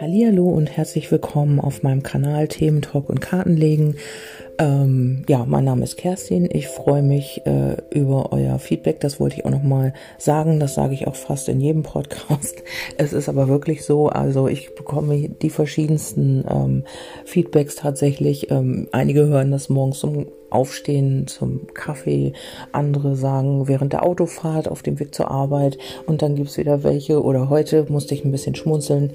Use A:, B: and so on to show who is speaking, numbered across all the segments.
A: Hallihallo und herzlich willkommen auf meinem Kanal Themen Talk und Kartenlegen. Ähm, ja, mein Name ist Kerstin. Ich freue mich äh, über euer Feedback. Das wollte ich auch noch mal sagen. Das sage ich auch fast in jedem Podcast. Es ist aber wirklich so. Also ich bekomme die verschiedensten ähm, Feedbacks tatsächlich. Ähm, einige hören das morgens zum Aufstehen, zum Kaffee. Andere sagen während der Autofahrt auf dem Weg zur Arbeit. Und dann gibt's wieder welche. Oder heute musste ich ein bisschen schmunzeln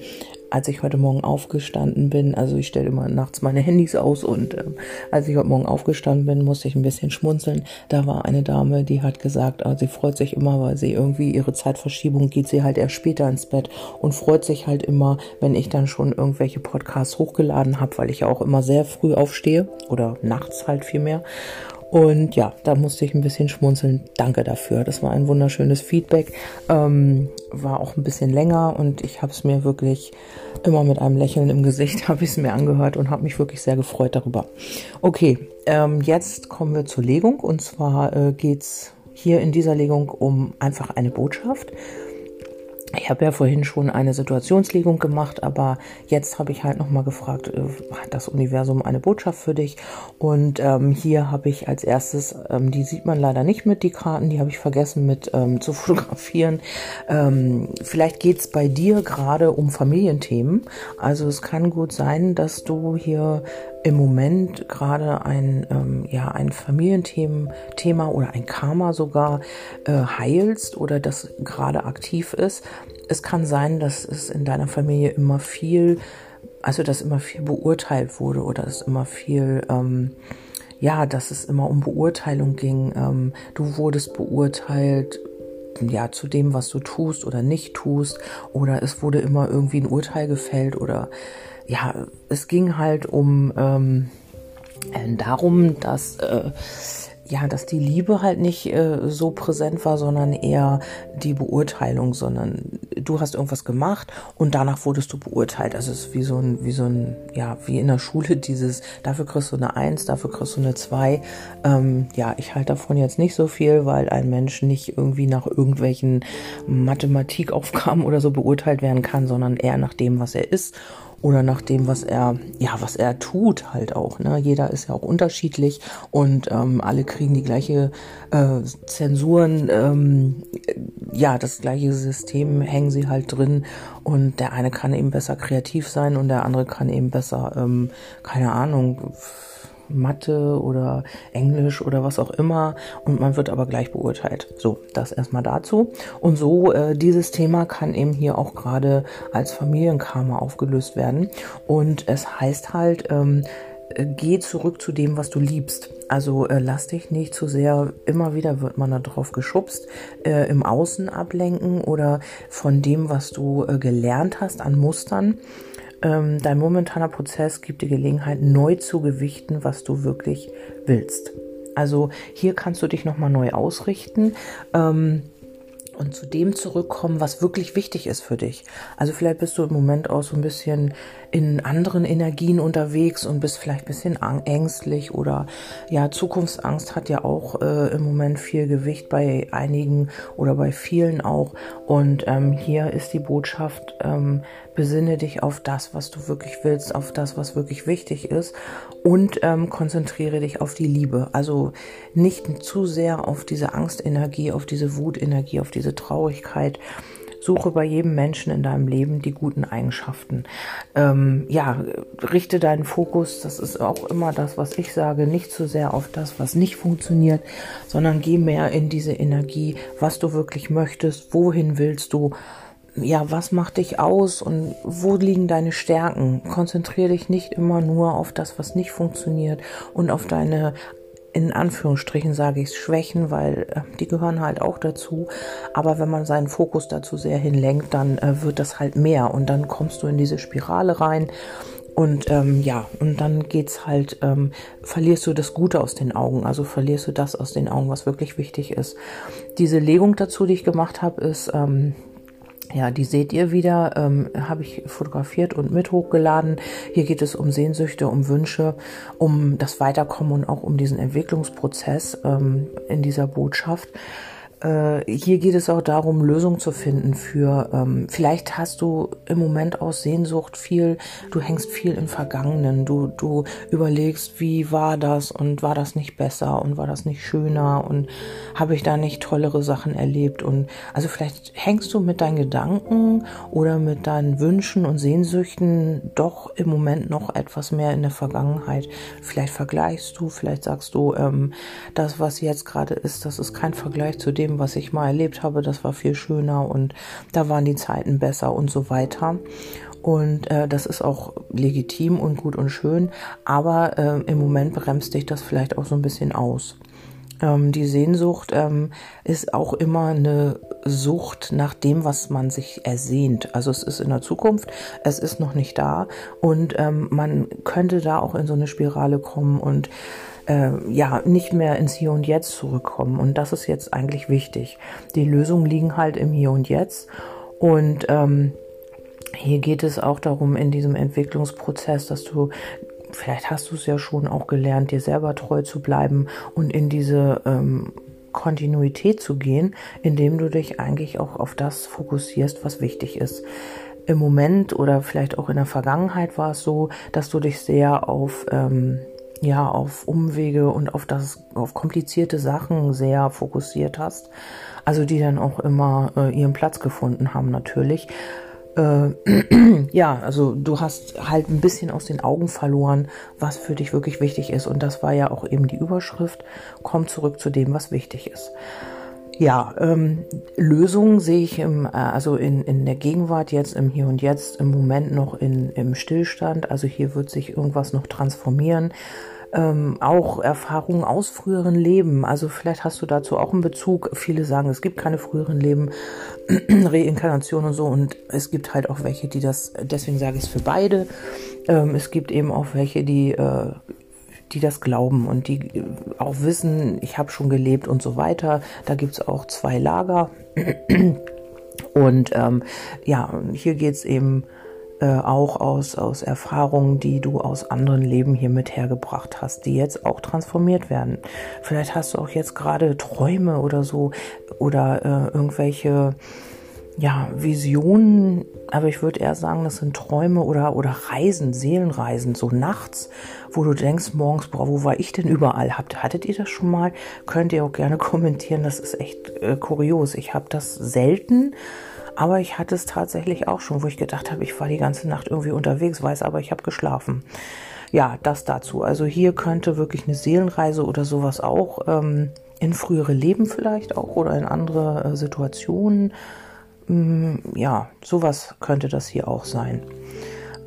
A: als ich heute Morgen aufgestanden bin, also ich stelle immer nachts meine Handys aus und äh, als ich heute Morgen aufgestanden bin, musste ich ein bisschen schmunzeln. Da war eine Dame, die hat gesagt, also sie freut sich immer, weil sie irgendwie ihre Zeitverschiebung geht sie halt erst später ins Bett und freut sich halt immer, wenn ich dann schon irgendwelche Podcasts hochgeladen habe, weil ich ja auch immer sehr früh aufstehe oder nachts halt viel mehr. Und ja, da musste ich ein bisschen schmunzeln. Danke dafür. Das war ein wunderschönes Feedback. Ähm, war auch ein bisschen länger und ich habe es mir wirklich immer mit einem Lächeln im Gesicht habe ich es mir angehört und habe mich wirklich sehr gefreut darüber. Okay, ähm, jetzt kommen wir zur Legung und zwar äh, es hier in dieser Legung um einfach eine Botschaft ich habe ja vorhin schon eine Situationslegung gemacht, aber jetzt habe ich halt nochmal gefragt, äh, hat das Universum eine Botschaft für dich? Und ähm, hier habe ich als erstes, ähm, die sieht man leider nicht mit, die Karten, die habe ich vergessen mit ähm, zu fotografieren. Ähm, vielleicht geht es bei dir gerade um Familienthemen. Also es kann gut sein, dass du hier im Moment gerade ein, ähm, ja, ein Familienthema oder ein Karma sogar äh, heilst oder das gerade aktiv ist. Es kann sein, dass es in deiner Familie immer viel, also dass immer viel beurteilt wurde oder dass immer viel, ähm, ja, dass es immer um Beurteilung ging. Ähm, du wurdest beurteilt, ja, zu dem, was du tust oder nicht tust, oder es wurde immer irgendwie ein Urteil gefällt oder ja, es ging halt um ähm, äh, darum, dass äh, ja, dass die Liebe halt nicht äh, so präsent war, sondern eher die Beurteilung, sondern du hast irgendwas gemacht und danach wurdest du beurteilt. Also es ist wie so ein, wie so ein, ja, wie in der Schule dieses, dafür kriegst du eine Eins, dafür kriegst du eine Zwei. Ähm, ja, ich halte davon jetzt nicht so viel, weil ein Mensch nicht irgendwie nach irgendwelchen Mathematikaufgaben oder so beurteilt werden kann, sondern eher nach dem, was er ist oder nach dem, was er, ja, was er tut halt auch. Ne? Jeder ist ja auch unterschiedlich und ähm, alle kriegen die gleiche äh, Zensuren, ähm, ja, das gleiche System hängen sie halt drin und der eine kann eben besser kreativ sein und der andere kann eben besser, ähm, keine Ahnung, Mathe oder Englisch oder was auch immer und man wird aber gleich beurteilt. So, das erstmal dazu. Und so, äh, dieses Thema kann eben hier auch gerade als Familienkarma aufgelöst werden. Und es heißt halt, ähm, äh, geh zurück zu dem, was du liebst. Also äh, lass dich nicht zu sehr, immer wieder wird man da drauf geschubst, äh, im Außen ablenken oder von dem, was du äh, gelernt hast an Mustern ähm, dein momentaner Prozess gibt dir Gelegenheit, neu zu gewichten, was du wirklich willst. Also hier kannst du dich nochmal neu ausrichten. Ähm, und zu dem zurückkommen, was wirklich wichtig ist für dich. Also vielleicht bist du im Moment auch so ein bisschen in anderen Energien unterwegs und bist vielleicht ein bisschen ängstlich oder ja, Zukunftsangst hat ja auch äh, im Moment viel Gewicht bei einigen oder bei vielen auch. Und ähm, hier ist die Botschaft, ähm, besinne dich auf das, was du wirklich willst, auf das, was wirklich wichtig ist und ähm, konzentriere dich auf die Liebe. Also nicht zu sehr auf diese Angstenergie, auf diese Wutenergie, auf diese Traurigkeit, Suche bei jedem Menschen in deinem Leben die guten Eigenschaften. Ähm, ja, richte deinen Fokus, das ist auch immer das, was ich sage, nicht zu sehr auf das, was nicht funktioniert, sondern geh mehr in diese Energie, was du wirklich möchtest, wohin willst du ja, was macht dich aus und wo liegen deine Stärken? Konzentriere dich nicht immer nur auf das, was nicht funktioniert und auf deine in Anführungsstrichen sage ich Schwächen, weil äh, die gehören halt auch dazu. Aber wenn man seinen Fokus dazu sehr hinlenkt, dann äh, wird das halt mehr und dann kommst du in diese Spirale rein. Und ähm, ja, und dann geht's halt, ähm, verlierst du das Gute aus den Augen, also verlierst du das aus den Augen, was wirklich wichtig ist. Diese Legung dazu, die ich gemacht habe, ist ähm, ja, die seht ihr wieder, ähm, habe ich fotografiert und mit hochgeladen. Hier geht es um Sehnsüchte, um Wünsche, um das Weiterkommen und auch um diesen Entwicklungsprozess ähm, in dieser Botschaft. Äh, hier geht es auch darum, Lösungen zu finden für, ähm, vielleicht hast du im Moment aus Sehnsucht viel, du hängst viel im Vergangenen, du, du überlegst, wie war das und war das nicht besser und war das nicht schöner und habe ich da nicht tollere Sachen erlebt und also vielleicht hängst du mit deinen Gedanken oder mit deinen Wünschen und Sehnsüchten doch im Moment noch etwas mehr in der Vergangenheit. Vielleicht vergleichst du, vielleicht sagst du, ähm, das, was jetzt gerade ist, das ist kein Vergleich zu dem, was ich mal erlebt habe, das war viel schöner und da waren die Zeiten besser und so weiter. Und äh, das ist auch legitim und gut und schön, aber äh, im Moment bremst dich das vielleicht auch so ein bisschen aus. Ähm, die Sehnsucht ähm, ist auch immer eine Sucht nach dem, was man sich ersehnt. Also es ist in der Zukunft, es ist noch nicht da und ähm, man könnte da auch in so eine Spirale kommen und äh, ja nicht mehr ins Hier und Jetzt zurückkommen. Und das ist jetzt eigentlich wichtig. Die Lösungen liegen halt im Hier und Jetzt. Und ähm, hier geht es auch darum, in diesem Entwicklungsprozess, dass du, vielleicht hast du es ja schon auch gelernt, dir selber treu zu bleiben und in diese ähm, Kontinuität zu gehen, indem du dich eigentlich auch auf das fokussierst, was wichtig ist. Im Moment oder vielleicht auch in der Vergangenheit war es so, dass du dich sehr auf ähm, ja auf Umwege und auf das auf komplizierte Sachen sehr fokussiert hast, also die dann auch immer äh, ihren Platz gefunden haben natürlich. Äh, ja, also du hast halt ein bisschen aus den Augen verloren, was für dich wirklich wichtig ist und das war ja auch eben die Überschrift. Komm zurück zu dem, was wichtig ist. Ja, ähm, Lösungen sehe ich im, äh, also in, in der Gegenwart jetzt, im Hier und Jetzt, im Moment noch in, im Stillstand. Also hier wird sich irgendwas noch transformieren. Ähm, auch Erfahrungen aus früheren Leben. Also vielleicht hast du dazu auch einen Bezug. Viele sagen, es gibt keine früheren Leben, Reinkarnation und so. Und es gibt halt auch welche, die das, deswegen sage ich es für beide. Ähm, es gibt eben auch welche, die äh, die das glauben und die äh, auch wissen, ich habe schon gelebt und so weiter. Da gibt es auch zwei Lager. Und ähm, ja, hier geht es eben äh, auch aus, aus Erfahrungen, die du aus anderen Leben hier mit hergebracht hast, die jetzt auch transformiert werden. Vielleicht hast du auch jetzt gerade Träume oder so oder äh, irgendwelche ja, Visionen, aber ich würde eher sagen, das sind Träume oder, oder Reisen, Seelenreisen, so nachts, wo du denkst morgens, boah, wo war ich denn überall? Habt, hattet ihr das schon mal? Könnt ihr auch gerne kommentieren, das ist echt äh, kurios. Ich habe das selten, aber ich hatte es tatsächlich auch schon, wo ich gedacht habe, ich war die ganze Nacht irgendwie unterwegs, weiß aber, ich habe geschlafen. Ja, das dazu. Also hier könnte wirklich eine Seelenreise oder sowas auch ähm, in frühere Leben vielleicht auch oder in andere äh, Situationen ja, sowas könnte das hier auch sein.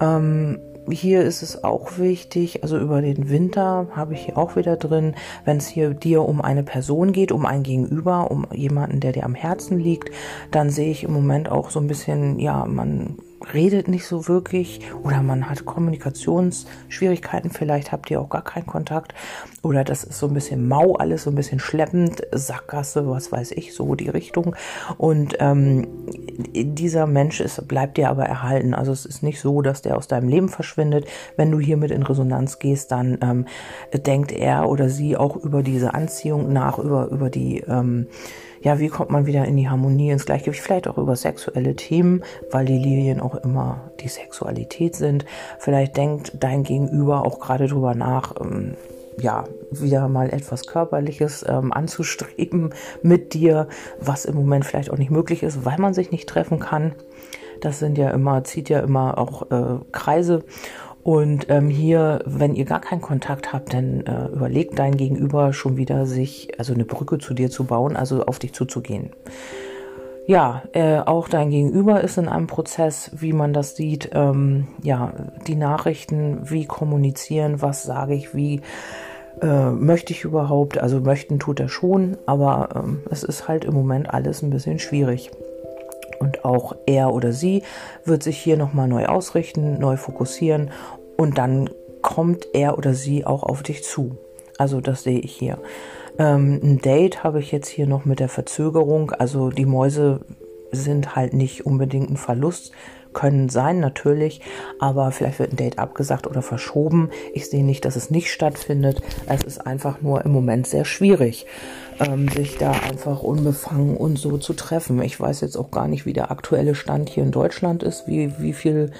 A: Ähm, hier ist es auch wichtig, also über den Winter habe ich hier auch wieder drin, wenn es hier dir um eine Person geht, um ein Gegenüber, um jemanden, der dir am Herzen liegt, dann sehe ich im Moment auch so ein bisschen, ja, man redet nicht so wirklich oder man hat Kommunikationsschwierigkeiten, vielleicht habt ihr auch gar keinen Kontakt oder das ist so ein bisschen mau alles, so ein bisschen schleppend, Sackgasse, was weiß ich, so die Richtung. Und ähm, dieser Mensch ist, bleibt dir aber erhalten, also es ist nicht so, dass der aus deinem Leben verschwindet, wenn du hiermit in Resonanz gehst, dann ähm, denkt er oder sie auch über diese Anziehung nach, über, über die ähm, ja, wie kommt man wieder in die Harmonie, ins Gleichgewicht, vielleicht auch über sexuelle Themen, weil die Lilien auch immer die Sexualität sind. Vielleicht denkt dein Gegenüber auch gerade drüber nach, ähm, ja, wieder mal etwas Körperliches ähm, anzustreben mit dir, was im Moment vielleicht auch nicht möglich ist, weil man sich nicht treffen kann. Das sind ja immer, zieht ja immer auch äh, Kreise. Und ähm, hier, wenn ihr gar keinen Kontakt habt, dann äh, überlegt dein Gegenüber schon wieder, sich, also eine Brücke zu dir zu bauen, also auf dich zuzugehen. Ja, äh, auch dein Gegenüber ist in einem Prozess, wie man das sieht. Ähm, ja, die Nachrichten, wie kommunizieren, was sage ich, wie äh, möchte ich überhaupt. Also möchten tut er schon, aber ähm, es ist halt im Moment alles ein bisschen schwierig. Und auch er oder sie wird sich hier nochmal neu ausrichten, neu fokussieren und dann kommt er oder sie auch auf dich zu. Also das sehe ich hier. Ähm, ein Date habe ich jetzt hier noch mit der Verzögerung. Also die Mäuse sind halt nicht unbedingt ein Verlust. können sein, natürlich, aber vielleicht wird ein Date abgesagt oder verschoben. Ich sehe nicht, dass es nicht stattfindet. Es ist einfach nur im Moment sehr schwierig, ähm, sich da einfach unbefangen und so zu treffen. Ich weiß jetzt auch gar nicht, wie der aktuelle Stand hier in Deutschland ist, wie, wie viel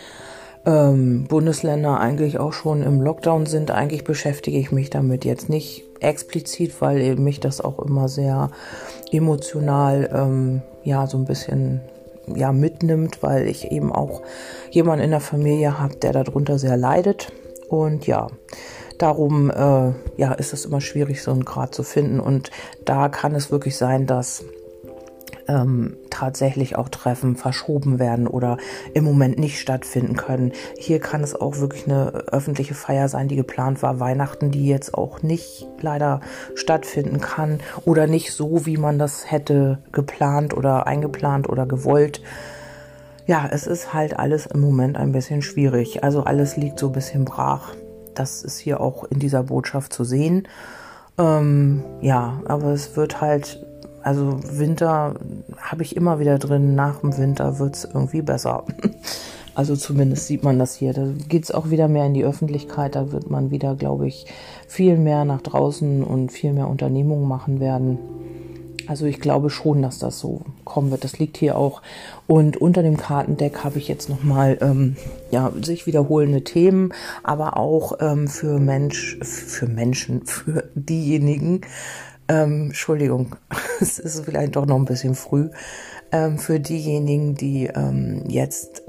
A: ähm, Bundesländer eigentlich auch schon im Lockdown sind. Eigentlich beschäftige ich mich damit jetzt nicht explizit, weil mich das auch immer sehr emotional, ähm, ja, so ein bisschen ja mitnimmt, weil ich eben auch jemanden in der Familie habe, der darunter sehr leidet. Und ja, darum äh, ja, ist es immer schwierig, so einen Grad zu finden. Und da kann es wirklich sein, dass ähm, tatsächlich auch Treffen verschoben werden oder im Moment nicht stattfinden können. Hier kann es auch wirklich eine öffentliche Feier sein, die geplant war, Weihnachten, die jetzt auch nicht leider stattfinden kann oder nicht so, wie man das hätte geplant oder eingeplant oder gewollt. Ja, es ist halt alles im Moment ein bisschen schwierig. Also alles liegt so ein bisschen brach. Das ist hier auch in dieser Botschaft zu sehen. Ähm, ja, aber es wird halt also Winter habe ich immer wieder drin, nach dem Winter wird es irgendwie besser. Also zumindest sieht man das hier. Da geht es auch wieder mehr in die Öffentlichkeit. Da wird man wieder, glaube ich, viel mehr nach draußen und viel mehr Unternehmungen machen werden. Also ich glaube schon, dass das so kommen wird. Das liegt hier auch. Und unter dem Kartendeck habe ich jetzt nochmal ähm, ja, sich wiederholende Themen, aber auch ähm, für Mensch, für Menschen, für diejenigen, ähm, Entschuldigung, es ist vielleicht doch noch ein bisschen früh. Ähm, für diejenigen, die ähm, jetzt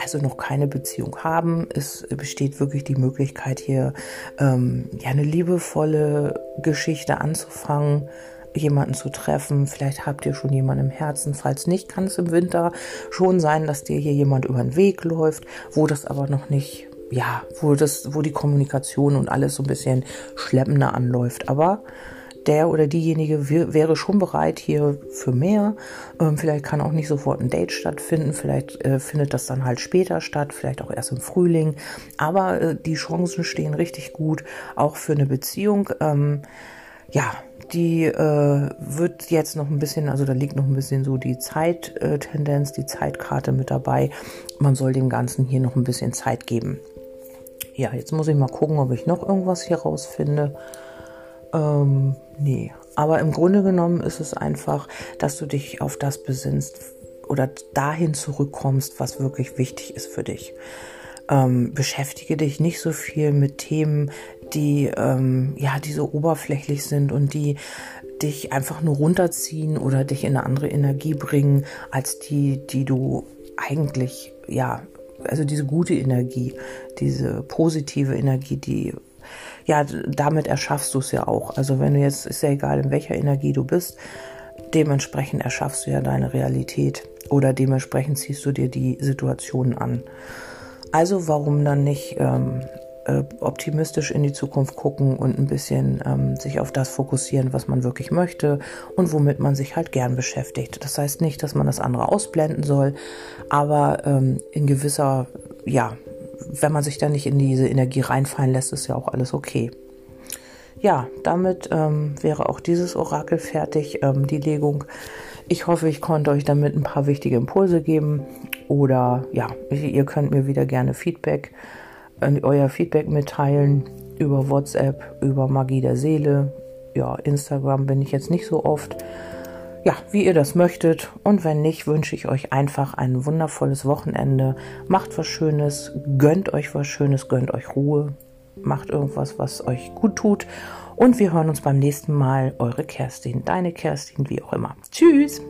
A: also noch keine Beziehung haben, es besteht wirklich die Möglichkeit hier ähm, ja eine liebevolle Geschichte anzufangen, jemanden zu treffen. Vielleicht habt ihr schon jemanden im Herzen. Falls nicht, kann es im Winter schon sein, dass dir hier jemand über den Weg läuft, wo das aber noch nicht ja, wo das, wo die Kommunikation und alles so ein bisschen schleppender anläuft. Aber der oder diejenige wäre schon bereit hier für mehr. Ähm, vielleicht kann auch nicht sofort ein Date stattfinden, vielleicht äh, findet das dann halt später statt, vielleicht auch erst im Frühling. Aber äh, die Chancen stehen richtig gut, auch für eine Beziehung. Ähm, ja, die äh, wird jetzt noch ein bisschen, also da liegt noch ein bisschen so die Zeittendenz, die Zeitkarte mit dabei. Man soll dem Ganzen hier noch ein bisschen Zeit geben. Ja, jetzt muss ich mal gucken, ob ich noch irgendwas hier rausfinde. Ähm, nee. Aber im Grunde genommen ist es einfach, dass du dich auf das besinnst oder dahin zurückkommst, was wirklich wichtig ist für dich. Ähm, beschäftige dich nicht so viel mit Themen, die ähm, ja, die so oberflächlich sind und die dich einfach nur runterziehen oder dich in eine andere Energie bringen, als die, die du eigentlich, ja, also diese gute Energie, diese positive Energie, die ja, damit erschaffst du es ja auch. Also wenn du jetzt, ist ja egal, in welcher Energie du bist, dementsprechend erschaffst du ja deine Realität oder dementsprechend ziehst du dir die Situationen an. Also warum dann nicht ähm, äh, optimistisch in die Zukunft gucken und ein bisschen ähm, sich auf das fokussieren, was man wirklich möchte und womit man sich halt gern beschäftigt. Das heißt nicht, dass man das andere ausblenden soll, aber ähm, in gewisser, ja, wenn man sich da nicht in diese Energie reinfallen lässt, ist ja auch alles okay. Ja, damit ähm, wäre auch dieses Orakel fertig, ähm, die Legung. Ich hoffe, ich konnte euch damit ein paar wichtige Impulse geben. Oder ja, ihr könnt mir wieder gerne Feedback, äh, euer Feedback mitteilen über WhatsApp, über Magie der Seele. Ja, Instagram bin ich jetzt nicht so oft ja, wie ihr das möchtet. Und wenn nicht, wünsche ich euch einfach ein wundervolles Wochenende. Macht was Schönes, gönnt euch was Schönes, gönnt euch Ruhe, macht irgendwas, was euch gut tut. Und wir hören uns beim nächsten Mal. Eure Kerstin, deine Kerstin, wie auch immer. Tschüss!